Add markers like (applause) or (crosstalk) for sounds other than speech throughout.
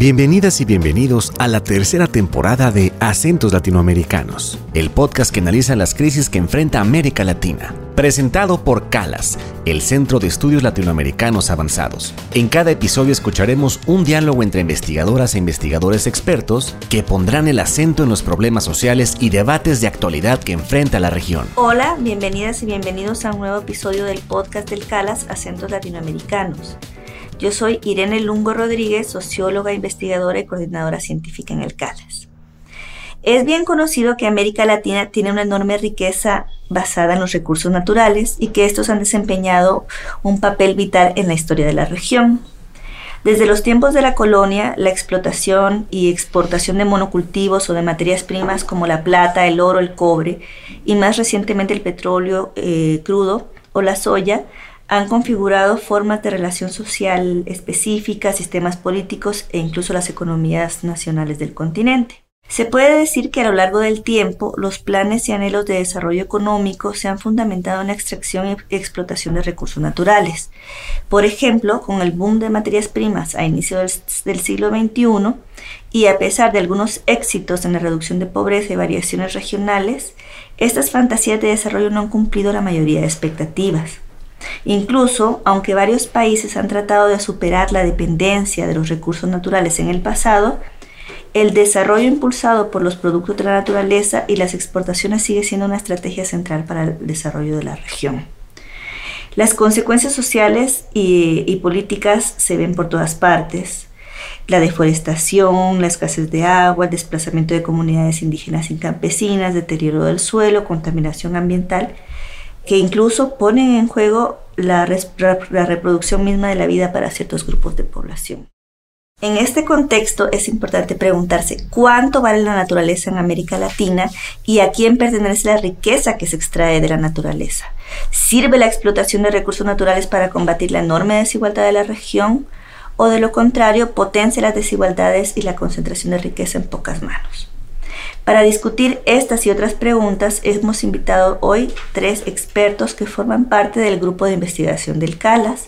Bienvenidas y bienvenidos a la tercera temporada de Acentos Latinoamericanos, el podcast que analiza las crisis que enfrenta América Latina. Presentado por CALAS, el Centro de Estudios Latinoamericanos Avanzados. En cada episodio escucharemos un diálogo entre investigadoras e investigadores expertos que pondrán el acento en los problemas sociales y debates de actualidad que enfrenta la región. Hola, bienvenidas y bienvenidos a un nuevo episodio del podcast del CALAS Acentos Latinoamericanos. Yo soy Irene Lungo Rodríguez, socióloga, investigadora y coordinadora científica en el CALAS. Es bien conocido que América Latina tiene una enorme riqueza basada en los recursos naturales y que estos han desempeñado un papel vital en la historia de la región. Desde los tiempos de la colonia, la explotación y exportación de monocultivos o de materias primas como la plata, el oro, el cobre y más recientemente el petróleo eh, crudo o la soya han configurado formas de relación social específicas, sistemas políticos e incluso las economías nacionales del continente. Se puede decir que a lo largo del tiempo los planes y anhelos de desarrollo económico se han fundamentado en la extracción y explotación de recursos naturales. Por ejemplo, con el boom de materias primas a inicios del siglo XXI y a pesar de algunos éxitos en la reducción de pobreza y variaciones regionales, estas fantasías de desarrollo no han cumplido la mayoría de expectativas. Incluso, aunque varios países han tratado de superar la dependencia de los recursos naturales en el pasado, el desarrollo impulsado por los productos de la naturaleza y las exportaciones sigue siendo una estrategia central para el desarrollo de la región. Las consecuencias sociales y, políticas se ven por todas partes. La deforestación, la escasez de agua, el desplazamiento de comunidades indígenas y campesinas, deterioro del suelo, contaminación ambiental que incluso ponen en juego la, reproducción misma de la vida para ciertos grupos de población. En este contexto es importante preguntarse cuánto vale la naturaleza en América Latina y a quién pertenece la riqueza que se extrae de la naturaleza. ¿Sirve la explotación de recursos naturales para combatir la enorme desigualdad de la región o de lo contrario potencia las desigualdades y la concentración de riqueza en pocas manos? Para discutir estas y otras preguntas hemos invitado hoy tres expertos que forman parte del grupo de investigación del CALAS,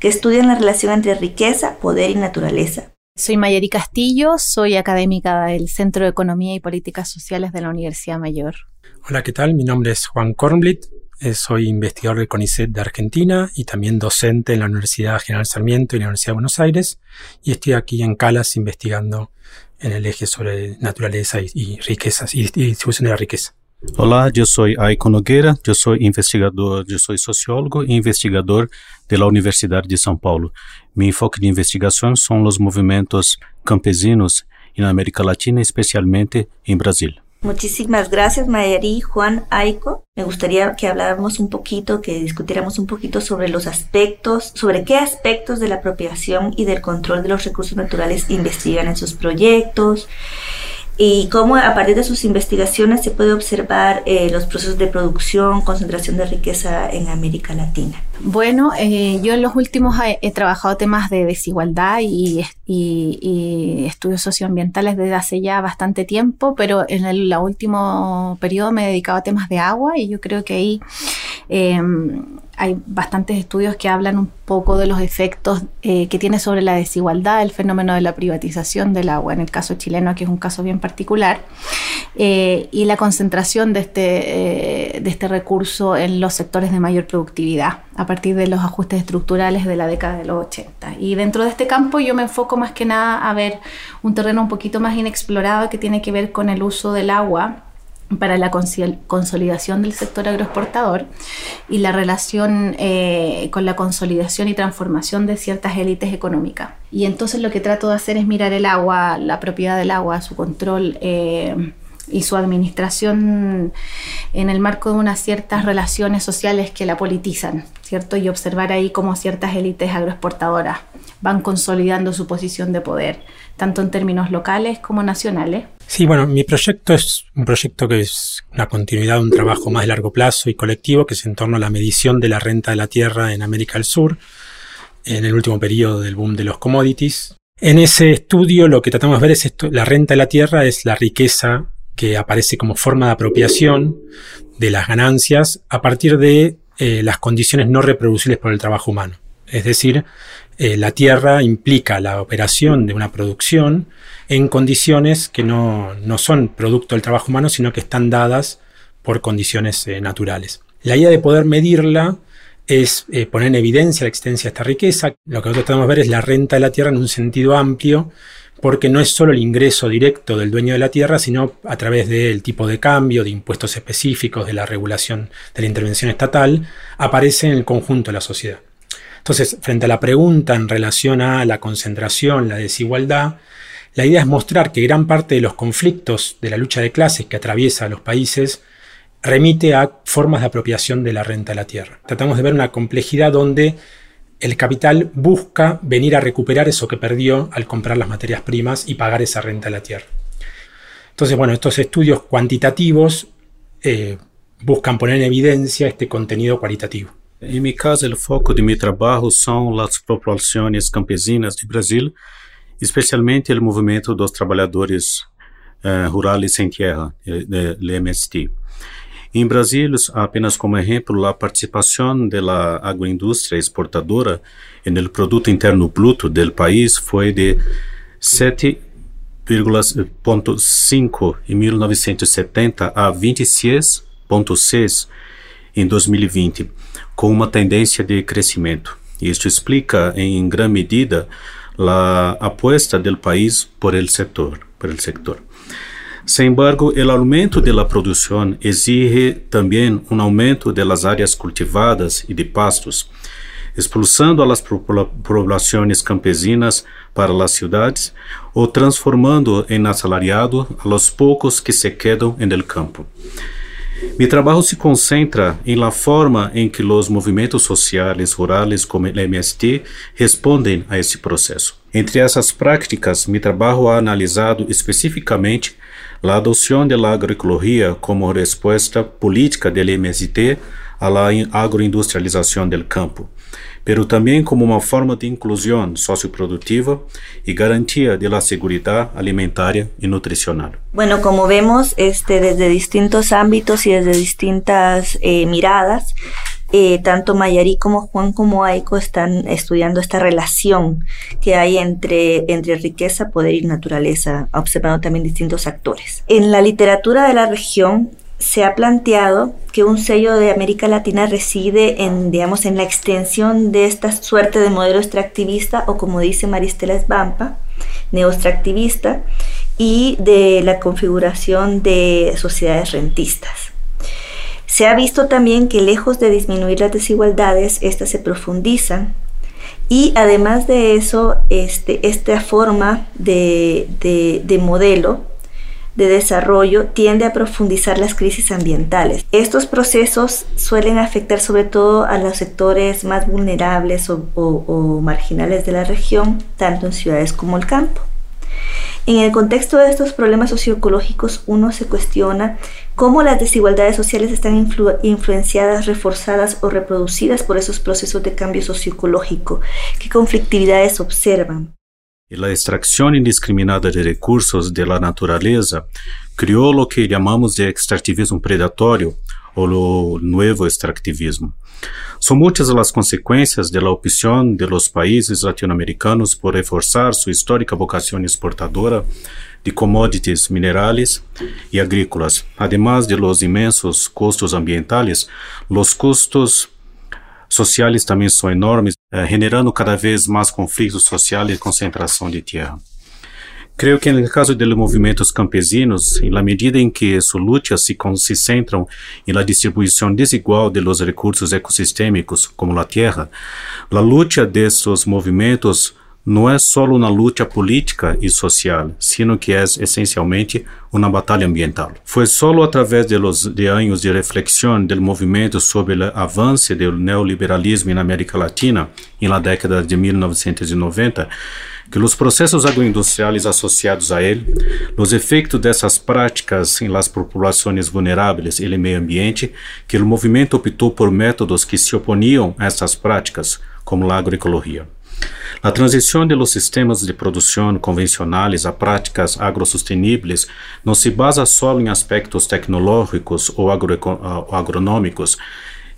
que estudian la relación entre riqueza, poder y naturaleza. Soy Mayeri Castillo, soy académica del Centro de Economía y Políticas Sociales de la Universidad Mayor. Hola, ¿qué tal? Mi nombre es Juan Kornblit, eh, soy investigador del CONICET de Argentina y también docente en la Universidad General Sarmiento y la Universidad de Buenos Aires y estoy aquí en Calas investigando en el eje sobre naturaleza y, riquezas y, distribución de la riqueza. Hola, yo soy Aiko Nogueira, yo soy investigador, yo soy sociólogo e investigador de la Universidad de São Paulo. Mi enfoque de investigación son los movimientos campesinos en América Latina, especialmente en Brasil. Muchísimas gracias, Mayari, Juan, Aiko. Me gustaría que habláramos un poquito, que discutiéramos un poquito sobre los aspectos, sobre qué aspectos de la apropiación y del control de los recursos naturales investigan en sus proyectos, y cómo a partir de sus investigaciones se puede observar eh, los procesos de producción, concentración de riqueza en América Latina. Bueno, eh, yo en los últimos he, trabajado temas de desigualdad y, estudios socioambientales desde hace ya bastante tiempo, pero en el último periodo me he dedicado a temas de agua y yo creo que ahí... Em, hay bastantes estudios que hablan un poco de los efectos eh, que tiene sobre la desigualdad el fenómeno de la privatización del agua, en el caso chileno, que es un caso bien particular, eh, y la concentración de este, eh, de este recurso en los sectores de mayor productividad a partir de los ajustes estructurales de la década de los 80. Y dentro de este campo yo me enfoco más que nada a ver un terreno un poquito más inexplorado que tiene que ver con el uso del agua para la consolidación del sector agroexportador y la relación eh, con la consolidación y transformación de ciertas élites económicas. Y entonces lo que trato de hacer es mirar el agua, la propiedad del agua, su control eh, y su administración en el marco de unas ciertas relaciones sociales que la politizan, ¿cierto? Y observar ahí cómo ciertas élites agroexportadoras van consolidando su posición de poder, tanto en términos locales como nacionales. Sí, bueno, mi proyecto es un proyecto que es una continuidad de un trabajo más de largo plazo y colectivo, que es en torno a la medición de la renta de la tierra en América del Sur, en el último periodo del boom de los commodities. En ese estudio lo que tratamos de ver es esto, la renta de la tierra es la riqueza que aparece como forma de apropiación de las ganancias a partir de eh, las condiciones no reproducibles por el trabajo humano. Es decir, eh, la tierra implica la operación de una producción en condiciones que no, son producto del trabajo humano, sino que están dadas por condiciones eh, naturales. La idea de poder medirla es eh, poner en evidencia la existencia de esta riqueza. Lo que nosotros tratamos de ver es la renta de la tierra en un sentido amplio, porque no es solo el ingreso directo del dueño de la tierra, sino a través del tipo de cambio, de impuestos específicos, de la regulación de la intervención estatal, aparece en el conjunto de la sociedad. Entonces, frente a la pregunta en relación a la concentración, la desigualdad, la idea es mostrar que gran parte de los conflictos de la lucha de clases que atraviesa a los países remite a formas de apropiación de la renta de la tierra. Tratamos de ver una complejidad donde el capital busca venir a recuperar eso que perdió al comprar las materias primas y pagar esa renta de la tierra. Entonces, bueno, estos estudios cuantitativos eh, buscan poner en evidencia este contenido cualitativo. En mi caso, el foco de mi trabajo son las populaciones campesinas de Brasil, especialmente el movimiento de los trabajadores eh, rurales sem tierra, el MST. Em Brasil, apenas como exemplo, a participação da agroindústria exportadora no produto interno bruto do país foi de 7,5 em 1970 a 26,6 em 2020, com uma tendência de crescimento. Isso explica, em grande medida, a aposta do país por el setor, por el sector. Sin embargo, el aumento de la producción exige también un aumento de las áreas cultivadas y de pastos, expulsando a las poblaciones campesinas para las ciudades o transformando en asalariado a los pocos que se quedan en el campo. Mi trabajo se concentra en la forma en que los movimientos sociales rurales como el MST responden a esse processo. Entre essas práticas, mi trabalho ha analisado especificamente a adoção da agroecologia como resposta política do MST à agroindustrialização do campo, pero também como uma forma de inclusão socioproductiva e garantia de la seguridad alimentaria y nutricional. Bueno, como vemos, este, desde distintos ámbitos y desde distintas eh, miradas, Eh, tanto Mayarí como Juan como Aiko están estudiando esta relación que hay entre, entre riqueza, poder y naturaleza, observando también distintos actores. En la literatura de la región se ha planteado que un sello de América Latina reside en, digamos, en la extensión de esta suerte de modelo extractivista o como dice Maristela Esbampa, neoextractivista y de la configuración de sociedades rentistas. Se ha visto también que lejos de disminuir las desigualdades, estas se profundizan y además de eso, este, esta forma de, de, modelo de desarrollo tiende a profundizar las crisis ambientales. Estos procesos suelen afectar sobre todo a los sectores más vulnerables o marginales de la región, tanto en ciudades como el campo. En el contexto de estos problemas socioecológicos, uno se cuestiona cómo las desigualdades sociales están influenciadas, reforzadas o reproducidas por esos procesos de cambio socioecológico, qué conflictividades observan. La extracción indiscriminada de recursos de la creó lo que llamamos de extractivismo predatorio o lo nuevo extractivismo. Las consecuencias de la opción de los países latinoamericanos por reforzar su histórica vocación exportadora de commodities minerales y agrícolas. Además de los inmensos costos ambientales, los costos sociales también son enormes, eh, generando cada vez más conflictos sociales y concentración de tierra. Creio que no caso dos movimentos campesinos, na medida em que suas lutas se concentram na distribuição desigual de los recursos ecosistêmicos, como a terra, a luta desses movimentos não é só uma luta política e social, sino que é essencialmente uma batalha ambiental. Foi só através de, los, de anos de reflexão do movimento sobre o avanço do neoliberalismo na América Latina, na década de 1990, que os processos agroindustriais associados a ele, os efeitos dessas práticas em las populações vulneráveis e no meio ambiente, que o movimento optou por métodos que se oponiam a essas práticas, como a agroecologia. A transição de los sistemas de produção convencionais a práticas agrosusteníveis não se basa só em aspectos tecnológicos ou agronômicos,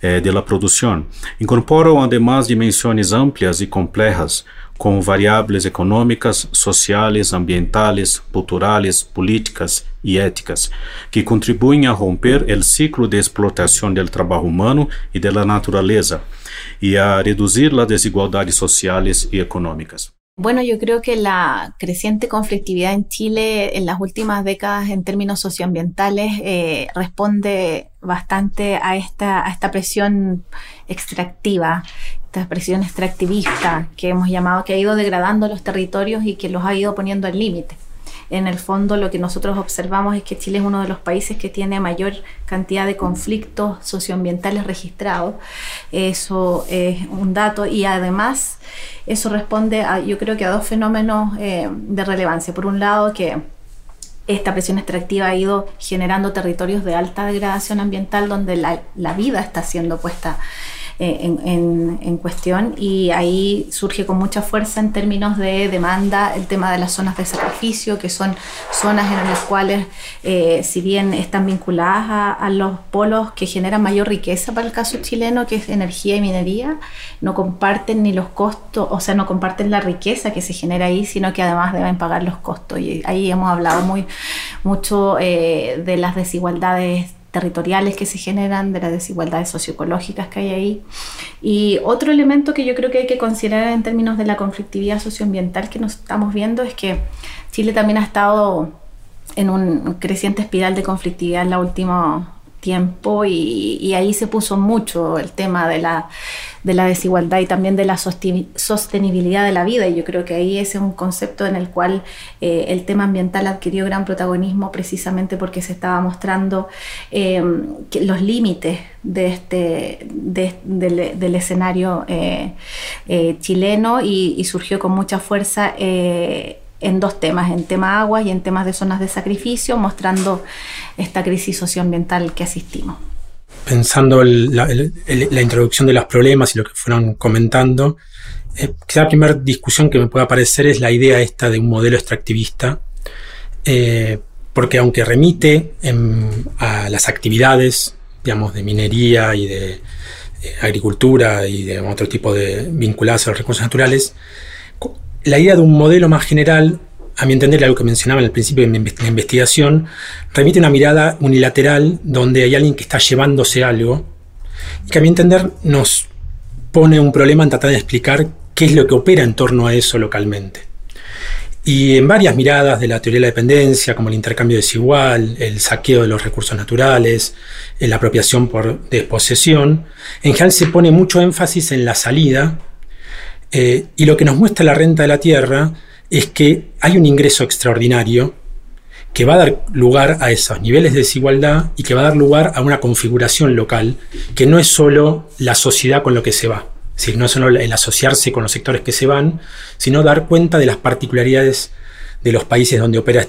eh, de la produção. Incorporam además dimensões amplas e complejas com variáveis econômicas, sociais, ambientales, culturais, políticas e éticas, que contribuem a romper o ciclo de explotação do trabalho humano e da natureza e a reduzir as desigualdades sociais e econômicas. Bueno, yo creo que la creciente conflictividad en Chile en las últimas décadas en términos socioambientales eh, responde bastante a esta, a esta presión extractiva, esta presión extractivista que hemos llamado, que ha ido degradando los territorios y que los ha ido poniendo al límite en el fondo lo que nosotros observamos es que Chile es uno de los países que tiene mayor cantidad de conflictos socioambientales registrados. Eso es un dato y además eso responde a, yo creo que a dos fenómenos eh, de relevancia. Por un lado, que esta presión extractiva ha ido generando territorios de alta degradación ambiental donde la, la vida está siendo puesta eh, en, cuestión y ahí surge con mucha fuerza en términos de demanda el tema de las zonas de sacrificio, que son zonas en las cuales, eh, si bien están vinculadas a, los polos que generan mayor riqueza para el caso chileno, que es energía y minería, no comparten ni los costos, o sea, no comparten la riqueza que se genera ahí, sino que además deben pagar los costos. Y ahí hemos hablado muy mucho eh, de las desigualdades territoriales que se generan, de las desigualdades socioecológicas que hay ahí. Y otro elemento que yo creo que hay que considerar en términos de la conflictividad socioambiental que nos estamos viendo es que Chile también ha estado en un creciente espiral de conflictividad en la última tiempo y, ahí se puso mucho el tema de la, de la desigualdad y también de la sostenibilidad de la vida. Y yo creo que ahí ese es un concepto en el cual eh, el tema ambiental adquirió gran protagonismo precisamente porque se estaba mostrando em, los límites de este, del, escenario eh, eh, chileno y, surgió con mucha fuerza en dos temas, en tema agua y en temas de zonas de sacrificio, mostrando esta crisis socioambiental que asistimos. Pensando la, introducción de los problemas y lo que fueron comentando, eh, la primera discusión que me puede aparecer es la idea esta de un modelo extractivista, eh, porque aunque remite a las actividades, digamos, de minería y de eh, agricultura y de otro tipo de vinculadas a los recursos naturales, la idea de un modelo más general, a mi entender, algo que mencionaba en el principio de la investigación, remite una mirada unilateral donde hay alguien que está llevándose algo y que a mi entender nos pone un problema en tratar de explicar qué es lo que opera en torno a eso localmente. Y en varias miradas de la teoría de la dependencia, como el intercambio desigual, el saqueo de los recursos naturales, la apropiación por desposesión, en general se pone mucho énfasis en la salida eh, y lo que nos muestra la renta de la tierra es que hay un ingreso extraordinario que va a dar lugar a esos niveles de desigualdad y que va a dar lugar a una configuración local que no es solo la sociedad con lo que se va, no es solo el asociarse con los sectores que se van, sino dar cuenta de las particularidades de los países donde opera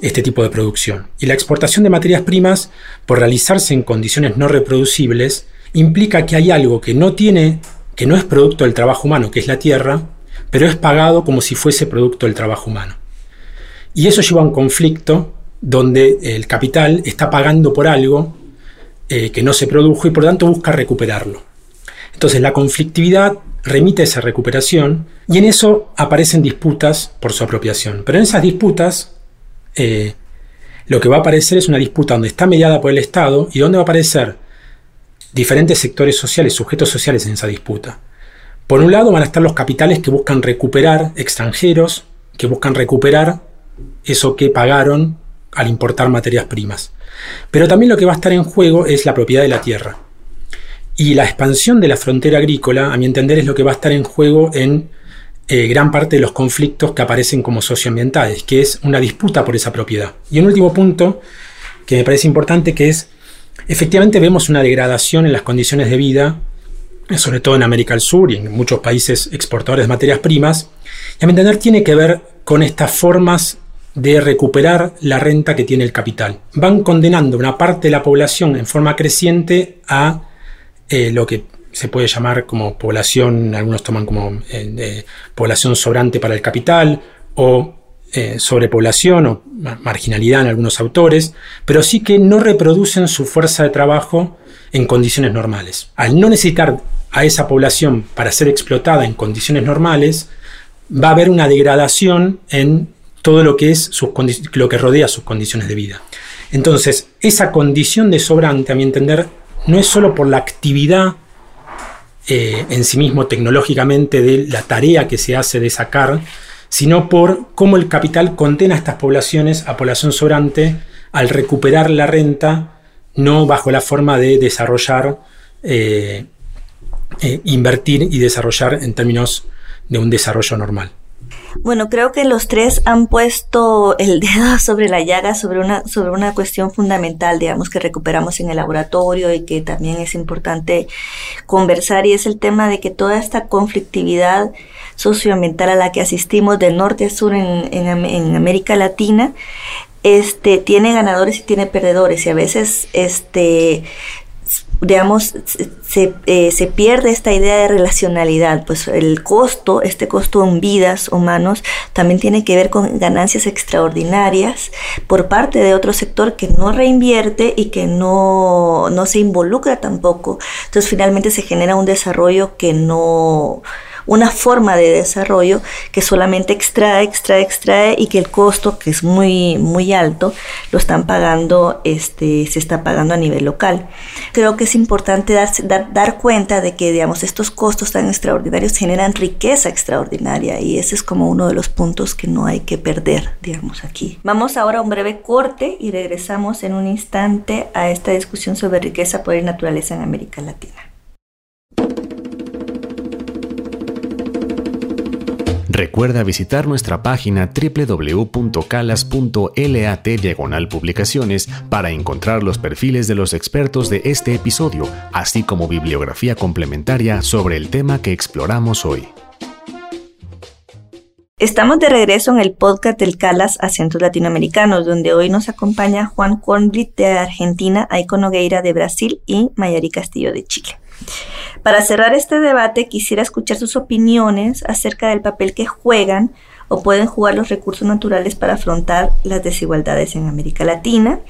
este tipo de producción. Y la exportación de materias primas, por realizarse en condiciones no reproducibles, implica que hay algo que no tiene que no es producto del trabajo humano, que es la tierra, pero es pagado como si fuese producto del trabajo humano. Y eso lleva a un conflicto donde el capital está pagando por algo eh, que no se produjo y por tanto busca recuperarlo. Entonces la conflictividad remite a esa recuperación y en eso aparecen disputas por su apropiación. Pero en esas disputas eh, lo que va a aparecer es una disputa donde está mediada por el Estado y donde va a aparecer diferentes sectores sociales, sujetos sociales en esa disputa. Por un lado van a estar los capitales que buscan recuperar extranjeros, que buscan recuperar eso que pagaron al importar materias primas. Pero también lo que va a estar en juego es la propiedad de la tierra. Y la expansión de la frontera agrícola, a mi entender, es lo que va a estar en juego en eh, gran parte de los conflictos que aparecen como socioambientales, que es una disputa por esa propiedad. Y un último punto que me parece importante, que es Efectivamente vemos una degradación en las condiciones de vida, sobre todo en América del Sur y en muchos países exportadores de materias primas, y a mi entender tiene que ver con estas formas de recuperar la renta que tiene el capital. Van condenando una parte de la población en forma creciente a eh, lo que se puede llamar como población, algunos toman como eh, población sobrante para el capital o eh, sobrepoblación o marginalidad en algunos autores, pero sí que no reproducen su fuerza de trabajo en condiciones normales. Al no necesitar a esa población para ser explotada en condiciones normales, va a haber una degradación en todo lo que es lo que rodea sus condiciones de vida. Entonces, esa condición de sobrante, a mi entender, no es solo por la actividad eh, en sí mismo tecnológicamente de la tarea que se hace de sacar, sino por cómo el capital condena a estas poblaciones a población sobrante al recuperar la renta, no bajo la forma de desarrollar, eh, eh, invertir y desarrollar en términos de un desarrollo normal. Bueno, creo que los tres han puesto el (laughs) dedo sobre la llaga, sobre una, sobre una cuestión fundamental, digamos, que recuperamos en el laboratorio y que también es importante conversar, y es el tema de que toda esta conflictividad socioambiental a la que asistimos de norte a sur en, en América Latina, este, tiene ganadores y tiene perdedores, y a veces este, digamos, eh, se, pierde esta idea de relacionalidad, pues el costo, este costo en vidas humanos, también tiene que ver con ganancias extraordinarias por parte de otro sector que no reinvierte y que no, no se involucra tampoco. Entonces finalmente se genera un desarrollo que no una forma de desarrollo que solamente extrae, extrae, extrae y que el costo, que es muy, muy alto, lo están pagando, este, se está pagando a nivel local. Creo que es importante dar, dar, dar cuenta de que, digamos, estos costos tan extraordinarios generan riqueza extraordinaria y ese es como uno de los puntos que no hay que perder, digamos, aquí. Vamos ahora a un breve corte y regresamos en un instante a esta discusión sobre riqueza, poder y naturaleza en América Latina. Recuerda visitar nuestra página www.calas.lat diagonal publicaciones para encontrar los perfiles de los expertos de este episodio, así como bibliografía complementaria sobre el tema que exploramos hoy. Estamos de regreso en el podcast del Calas Acentos Latinoamericanos, donde hoy nos acompaña Juan Kornblit de Argentina, Aiko Nogueira de Brasil y Mayari Castillo de Chile. Para cerrar este debate, quisiera escuchar sus opiniones acerca del papel que juegan o pueden jugar los recursos naturales para afrontar las desigualdades en América Latina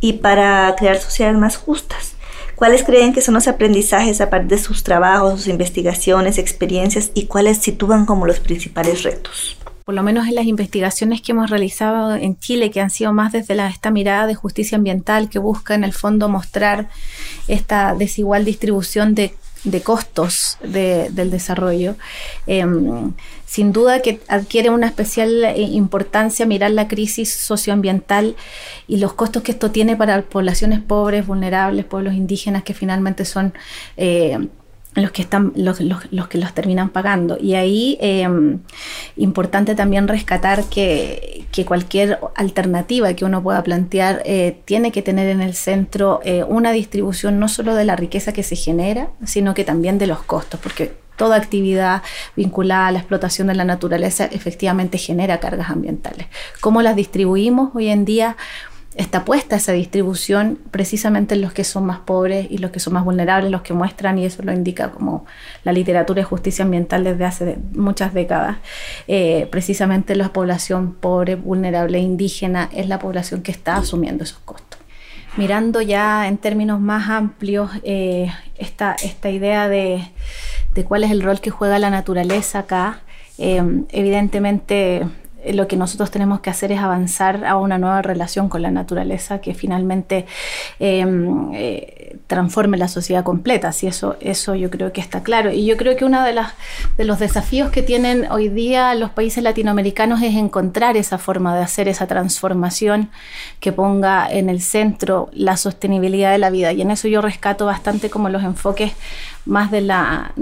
y para crear sociedades más justas. ¿Cuáles creen que son los aprendizajes a partir de sus trabajos, sus investigaciones, experiencias y cuáles sitúan como los principales retos? por lo menos en las investigaciones que hemos realizado en Chile, que han sido más desde esta mirada de justicia ambiental, que busca en el fondo mostrar esta desigual distribución de de costos del desarrollo. Em, sin duda que adquiere una especial eh, importancia mirar la crisis socioambiental y los costos que esto tiene para poblaciones pobres, vulnerables, pueblos indígenas que finalmente son eh, los que están los, los, que los terminan pagando y ahí eh, importante también rescatar que, que, cualquier alternativa que uno pueda plantear eh, tiene que tener en el centro eh, una distribución no solo de la riqueza que se genera sino que también de los costos porque toda actividad vinculada a la explotación de la naturaleza efectivamente genera cargas ambientales. ¿Cómo las distribuimos hoy en día? Está puesta esa distribución precisamente en los que son más pobres y los que son más vulnerables, los que muestran, y eso lo indica como la literatura de justicia ambiental desde hace muchas décadas, eh, precisamente la población pobre, vulnerable e indígena es la población que está asumiendo esos costos. Mirando ya en términos más amplios eh, esta, esta idea de, cuál es el rol que juega la naturaleza acá, eh, evidentemente lo que nosotros tenemos que hacer es avanzar a una nueva relación con la naturaleza que finalmente em, eh, transforme la sociedad completa. Si eso, eso yo creo que está claro. Y yo creo que uno de los desafíos que tienen hoy día los países latinoamericanos es encontrar esa forma de hacer esa transformación que ponga en el centro la sostenibilidad de la vida. Y en eso yo rescato bastante como los enfoques más de la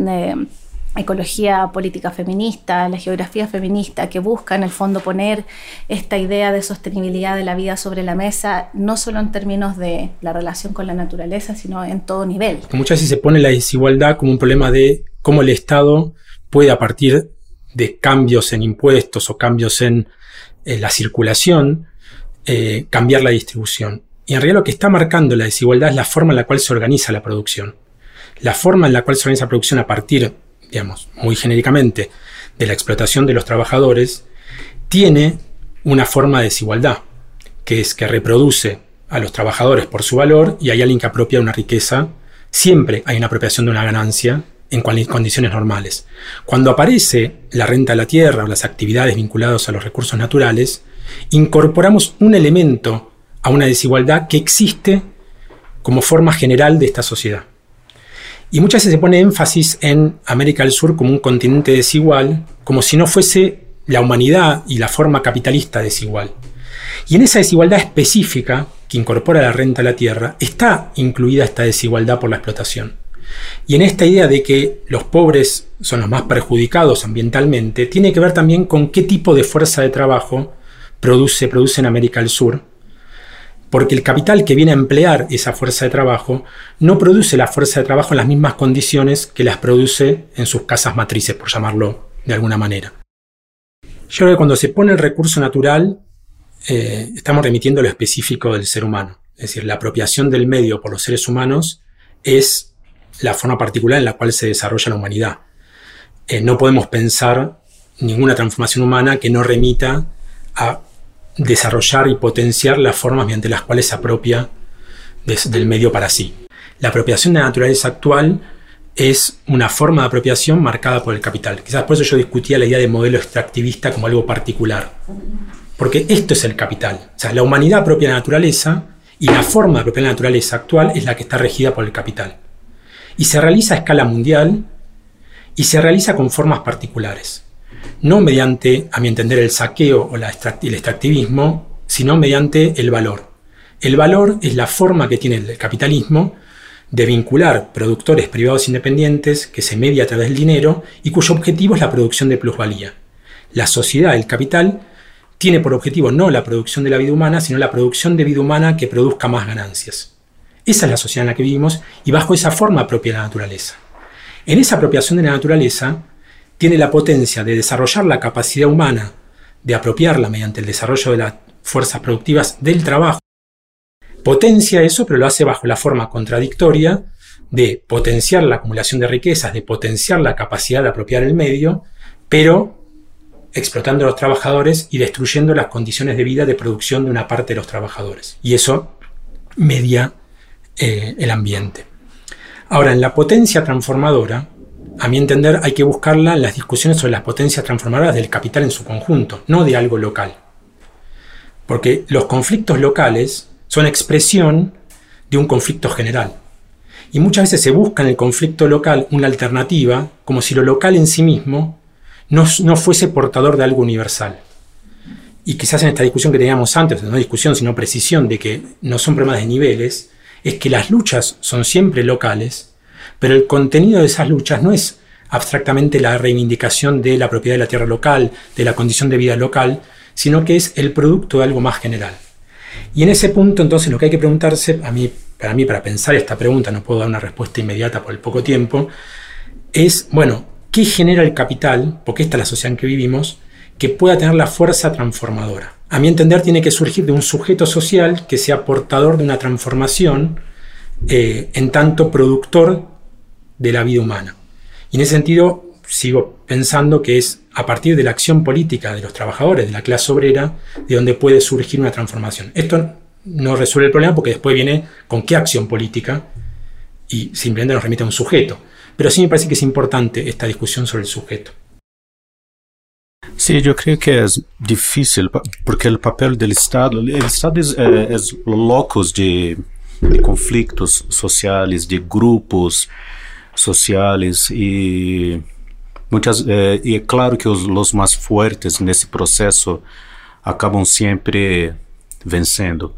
ecología política feminista, la geografía feminista, que busca en el fondo poner esta idea de sostenibilidad de la vida sobre la mesa, no solo en términos de la relación con la naturaleza, sino en todo nivel. Muchas veces se pone la desigualdad como un problema de cómo el Estado puede a partir de cambios en impuestos o cambios en, la circulación, eh, cambiar la distribución. Y en realidad lo que está marcando la desigualdad es la forma en la cual se organiza la producción. La forma en la cual se organiza la producción a partir digamos, muy genéricamente, de la explotación de los trabajadores, tiene una forma de desigualdad, que es que reproduce a los trabajadores por su valor y hay alguien que apropia una riqueza siempre hay una apropiación de una ganancia en condiciones normales. Cuando aparece la renta de la tierra o las actividades vinculadas a los recursos naturales, incorporamos un elemento a una desigualdad que existe como forma general de esta sociedad. Y muchas veces se pone énfasis en América del Sur como un continente desigual, como si no fuese la humanidad y la forma capitalista desigual. Y en esa desigualdad específica que incorpora la renta a la tierra está incluida esta desigualdad por la explotación. Y en esta idea de que los pobres son los más perjudicados ambientalmente, tiene que ver también con qué tipo de fuerza de trabajo produce, produce en América del Sur, porque el capital que viene a emplear esa fuerza de trabajo no produce la fuerza de trabajo en las mismas condiciones que las produce en sus casas matrices, por llamarlo de alguna manera. Yo creo que cuando se pone el recurso natural, eh, estamos remitiendo lo específico del ser humano. Es decir, la apropiación del medio por los seres humanos es la forma particular en la cual se desarrolla la humanidad. Eh, no podemos pensar ninguna transformación humana que no remita a desarrollar y potenciar las formas mediante las cuales se apropia del medio para sí. La apropiación de la naturaleza actual es una forma de apropiación marcada por el capital. Quizás por eso yo discutía la idea de modelo extractivista como algo particular. Porque esto es el capital. O sea, la humanidad apropia la naturaleza y la forma de apropiar la naturaleza actual es la que está regida por el capital. Y se realiza a escala mundial y se realiza con formas particulares no mediante, a mi entender, el saqueo o el extractivismo, sino mediante el valor. El valor es la forma que tiene el capitalismo de vincular productores privados independientes que se media a través del dinero y cuyo objetivo es la producción de plusvalía. La sociedad, el capital, tiene por objetivo no la producción de la vida humana, sino la producción de vida humana que produzca más ganancias. Esa es la sociedad en la que vivimos y bajo esa forma propia la naturaleza. En esa apropiación de la naturaleza, tiene la potencia de desarrollar la capacidad humana, de apropiarla mediante el desarrollo de las fuerzas productivas del trabajo, potencia eso, pero lo hace bajo la forma contradictoria de potenciar la acumulación de riquezas, de potenciar la capacidad de apropiar el medio, pero explotando a los trabajadores y destruyendo las condiciones de vida de producción de una parte de los trabajadores. Y eso media eh, el ambiente. Ahora, en la potencia transformadora, a mi entender, hay que buscarla en las discusiones sobre las potencias transformadoras del capital en su conjunto, no de algo local. Porque los conflictos locales son expresión de un conflicto general. Y muchas veces se busca en el conflicto local una alternativa, como si lo local en sí mismo no, no fuese portador de algo universal. Y quizás en esta discusión que teníamos antes, no discusión sino precisión de que no son problemas de niveles, es que las luchas son siempre locales pero el contenido de esas luchas no es abstractamente la reivindicación de la propiedad de la tierra local, de la condición de vida local, sino que es el producto de algo más general. Y en ese punto, entonces, lo que hay que preguntarse, a mí, para mí, para pensar esta pregunta, no puedo dar una respuesta inmediata por el poco tiempo, es, bueno, ¿qué genera el capital? Porque esta es la sociedad en que vivimos, que pueda tener la fuerza transformadora. A mi entender, tiene que surgir de un sujeto social que sea portador de una transformación, eh, en tanto productor de la vida humana. Y en ese sentido, sigo pensando que es a partir de la acción política de los trabajadores, de la clase obrera, de donde puede surgir una transformación. Esto no resuelve el problema porque después viene con qué acción política y simplemente nos remite a un sujeto. Pero sí me parece que es importante esta discusión sobre el sujeto. Sí, yo creo que es difícil porque el papel del Estado, el Estado es, eh, es de, de conflictos sociales, de grupos, sociais e muitas eh, e é claro que os, os mais fortes nesse processo acabam sempre vencendo.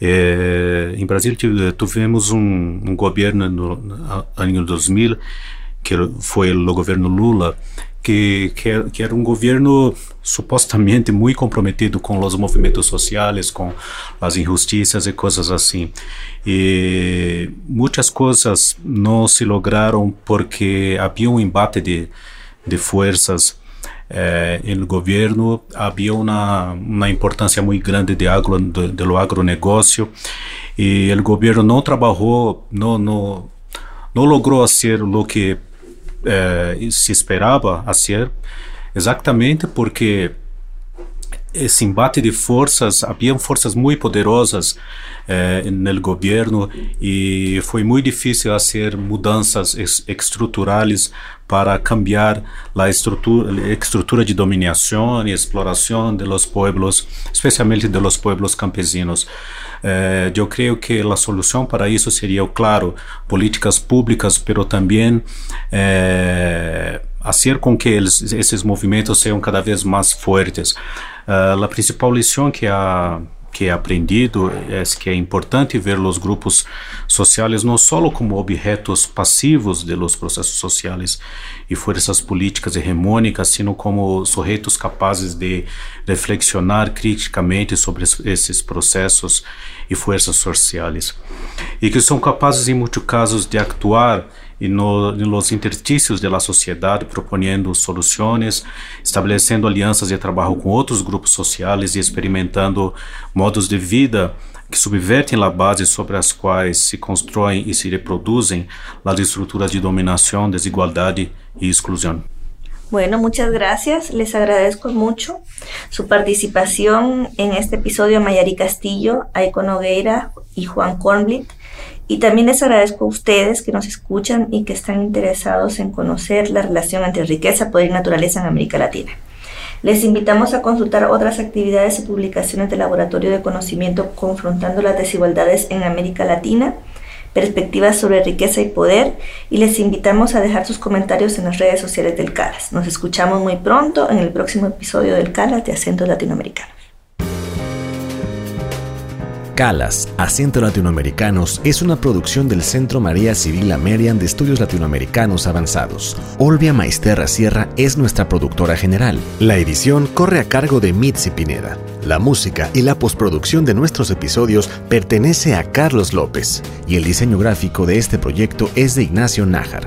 Eh, em Brasil tivemos um, um governo no, no ano 2000 que foi o governo Lula que, que, que, era um governo supostamente muito comprometido com os movimentos sociais, com as injustiças e coisas assim. E muitas coisas não se lograram porque havia um embate de, de forças eh, no governo, havia uma, uma importância muito grande de agro, de, agronegócio e o governo não trabalhou, não, não, não logrou fazer o que eh, se esperava a ser, exatamente porque esse embate de forças, haviam forças muito poderosas eh, no governo e foi muito difícil fazer mudanças estruturais para cambiar a estrutura, estrutura de dominação e exploração de los pueblos, especialmente de los pueblos campesinos. Eh, eu creio que a solução para isso seria, claro, políticas públicas, pero também eh, fazer com que eles, esses movimentos sejam cada vez mais fortes. Uh, a principal lição que a que he aprendido é que é importante ver os grupos sociais não só como objetos passivos de los processos sociais e forças políticas hegemônicas, sino como sujeitos capazes de reflexionar criticamente sobre esses processos e forças sociais. E que são capazes em muitos casos de actuar e no, nos interstícios da sociedade, propondo soluções, estabelecendo alianças de trabalho com outros grupos sociais e experimentando modos de vida que subvertem a base sobre as quais se constroem e se reproduzem as estruturas de dominação, desigualdade e exclusão. Bueno, muchas gracias. Les agradezco mucho su participación en este episodio a Mayari Castillo, Aiko Nogueira y Juan Kornblit. Y también les agradezco a ustedes que nos escuchan y que están interesados en conocer la relación entre riqueza, poder y naturaleza en América Latina. Les invitamos a consultar otras actividades y publicaciones del Laboratorio de Conocimiento confrontando las desigualdades en América Latina, perspectivas sobre riqueza y poder, y les invitamos a dejar sus comentarios en las redes sociales del CALAS. Nos escuchamos muy pronto en el próximo episodio del CALAS de Acentos Latinoamericanos. Calas, Acento Latinoamericanos, es una producción del Centro María Civil Amerian de Estudios Latinoamericanos Avanzados. Olvia Maisterra Sierra es nuestra productora general. La edición corre a cargo de Mitzi Pineda. La música y la postproducción de nuestros episodios pertenece a Carlos López y el diseño gráfico de este proyecto es de Ignacio Nájar.